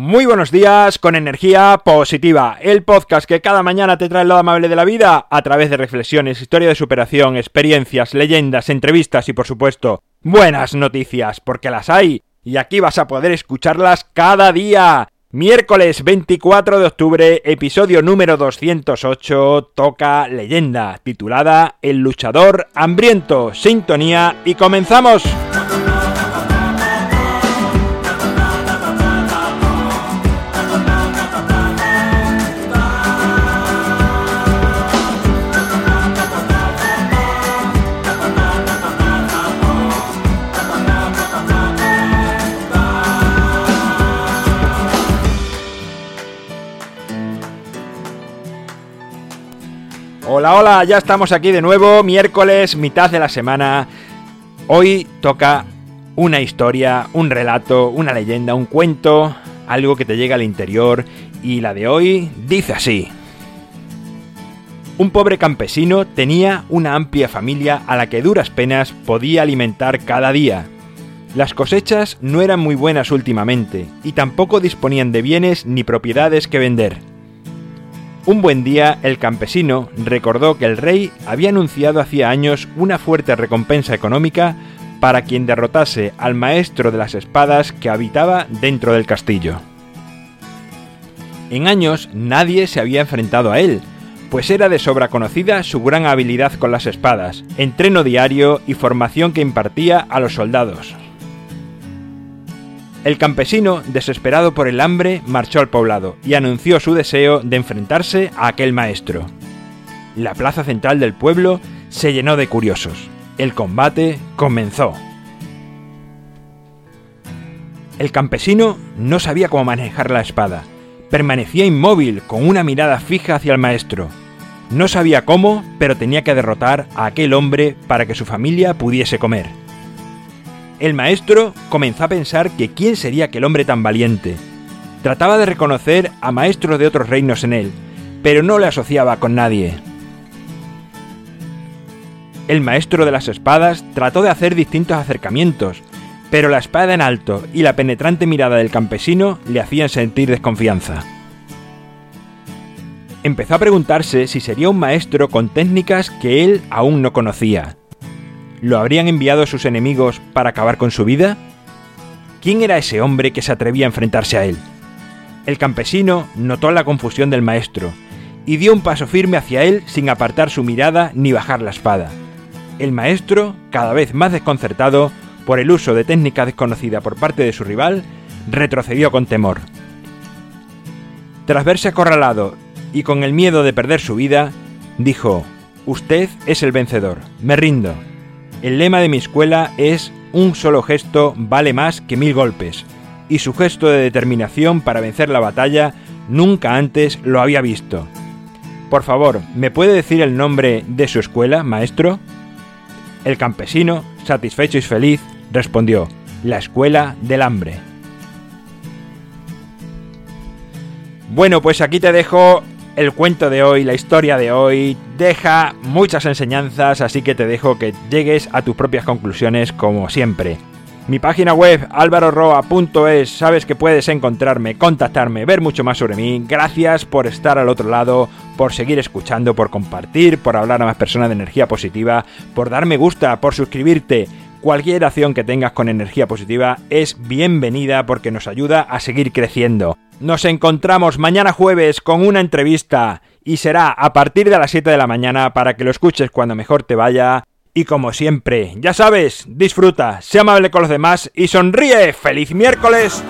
Muy buenos días con energía positiva, el podcast que cada mañana te trae lo amable de la vida a través de reflexiones, historia de superación, experiencias, leyendas, entrevistas y por supuesto buenas noticias, porque las hay y aquí vas a poder escucharlas cada día. Miércoles 24 de octubre, episodio número 208, toca leyenda, titulada El luchador hambriento, sintonía y comenzamos. Hola, hola, ya estamos aquí de nuevo, miércoles, mitad de la semana. Hoy toca una historia, un relato, una leyenda, un cuento, algo que te llega al interior y la de hoy dice así. Un pobre campesino tenía una amplia familia a la que duras penas podía alimentar cada día. Las cosechas no eran muy buenas últimamente y tampoco disponían de bienes ni propiedades que vender. Un buen día, el campesino recordó que el rey había anunciado hacía años una fuerte recompensa económica para quien derrotase al maestro de las espadas que habitaba dentro del castillo. En años nadie se había enfrentado a él, pues era de sobra conocida su gran habilidad con las espadas, entreno diario y formación que impartía a los soldados. El campesino, desesperado por el hambre, marchó al poblado y anunció su deseo de enfrentarse a aquel maestro. La plaza central del pueblo se llenó de curiosos. El combate comenzó. El campesino no sabía cómo manejar la espada. Permanecía inmóvil, con una mirada fija hacia el maestro. No sabía cómo, pero tenía que derrotar a aquel hombre para que su familia pudiese comer. El maestro comenzó a pensar que quién sería aquel hombre tan valiente. Trataba de reconocer a maestros de otros reinos en él, pero no le asociaba con nadie. El maestro de las espadas trató de hacer distintos acercamientos, pero la espada en alto y la penetrante mirada del campesino le hacían sentir desconfianza. Empezó a preguntarse si sería un maestro con técnicas que él aún no conocía. ¿Lo habrían enviado sus enemigos para acabar con su vida? ¿Quién era ese hombre que se atrevía a enfrentarse a él? El campesino notó la confusión del maestro y dio un paso firme hacia él sin apartar su mirada ni bajar la espada. El maestro, cada vez más desconcertado por el uso de técnica desconocida por parte de su rival, retrocedió con temor. Tras verse acorralado y con el miedo de perder su vida, dijo, Usted es el vencedor, me rindo. El lema de mi escuela es un solo gesto vale más que mil golpes, y su gesto de determinación para vencer la batalla nunca antes lo había visto. Por favor, ¿me puede decir el nombre de su escuela, maestro? El campesino, satisfecho y feliz, respondió, la escuela del hambre. Bueno, pues aquí te dejo el cuento de hoy, la historia de hoy, deja muchas enseñanzas, así que te dejo que llegues a tus propias conclusiones como siempre. Mi página web alvaroroa.es, sabes que puedes encontrarme, contactarme, ver mucho más sobre mí. Gracias por estar al otro lado, por seguir escuchando, por compartir, por hablar a más personas de energía positiva, por darme gusta, por suscribirte. Cualquier acción que tengas con energía positiva es bienvenida porque nos ayuda a seguir creciendo. Nos encontramos mañana jueves con una entrevista y será a partir de las 7 de la mañana para que lo escuches cuando mejor te vaya. Y como siempre, ya sabes, disfruta, sea amable con los demás y sonríe. ¡Feliz miércoles!